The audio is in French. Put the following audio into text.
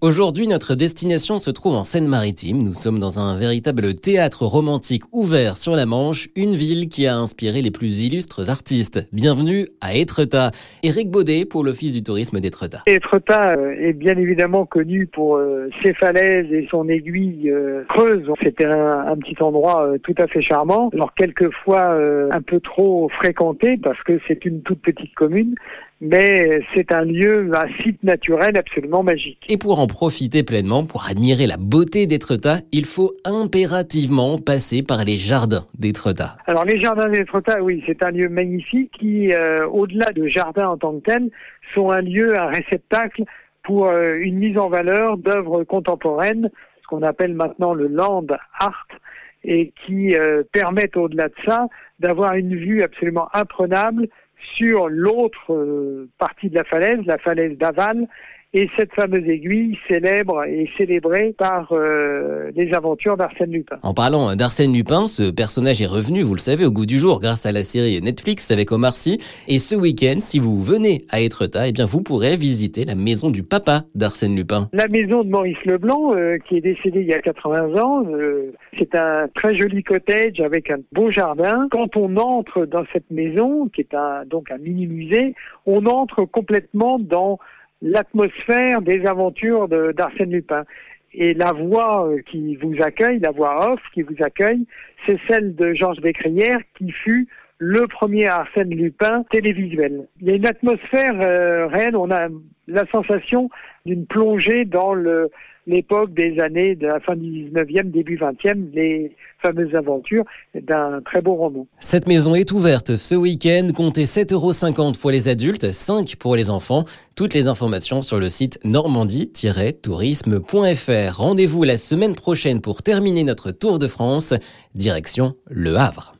Aujourd'hui, notre destination se trouve en Seine-Maritime. Nous sommes dans un véritable théâtre romantique ouvert sur la Manche, une ville qui a inspiré les plus illustres artistes. Bienvenue à Étretat. Éric Baudet pour l'Office du tourisme d'Étretat. Étretat euh, est bien évidemment connu pour euh, ses falaises et son aiguille euh, creuse. C'était un, petit endroit tout à fait charmant. Alors quelquefois un peu trop fréquenté parce que c'est une toute petite commune, mais c'est un lieu, un site naturel absolument magique. Et pour en profiter pleinement, pour admirer la beauté d'Étretat, il faut impérativement passer par les jardins d'Étretat. Alors les jardins d'Étretat, oui, c'est un lieu magnifique qui, euh, au-delà de jardins en tant que tel, sont un lieu, un réceptacle pour euh, une mise en valeur d'œuvres contemporaines, ce qu'on appelle maintenant le land art, et qui euh, permettent au-delà de ça d'avoir une vue absolument imprenable sur l'autre euh, partie de la falaise, la falaise d'Aval, et cette fameuse aiguille célèbre et célébrée par euh, les aventures d'Arsène Lupin. En parlant d'Arsène Lupin, ce personnage est revenu, vous le savez, au goût du jour grâce à la série Netflix avec Omar Sy. Et ce week-end, si vous venez à Étretat, eh bien vous pourrez visiter la maison du papa d'Arsène Lupin. La maison de Maurice Leblanc, euh, qui est décédé il y a 80 ans. Euh, c'est un très joli cottage avec un beau jardin. Quand on entre dans cette maison, qui est un, donc un mini musée, on entre complètement dans l'atmosphère des aventures d'Arsène Lupin. Et la voix euh, qui vous accueille, la voix off qui vous accueille, c'est celle de Georges Bécrière qui fut le premier Arsène Lupin télévisuel. Il y a une atmosphère euh, réelle, on a la sensation d'une plongée dans le, l'époque des années de la fin du 19e, début 20e, les fameuses aventures d'un très beau roman. Cette maison est ouverte ce week-end. Comptez 7,50 euros pour les adultes, 5 pour les enfants. Toutes les informations sur le site normandie-tourisme.fr. Rendez-vous la semaine prochaine pour terminer notre tour de France. Direction Le Havre.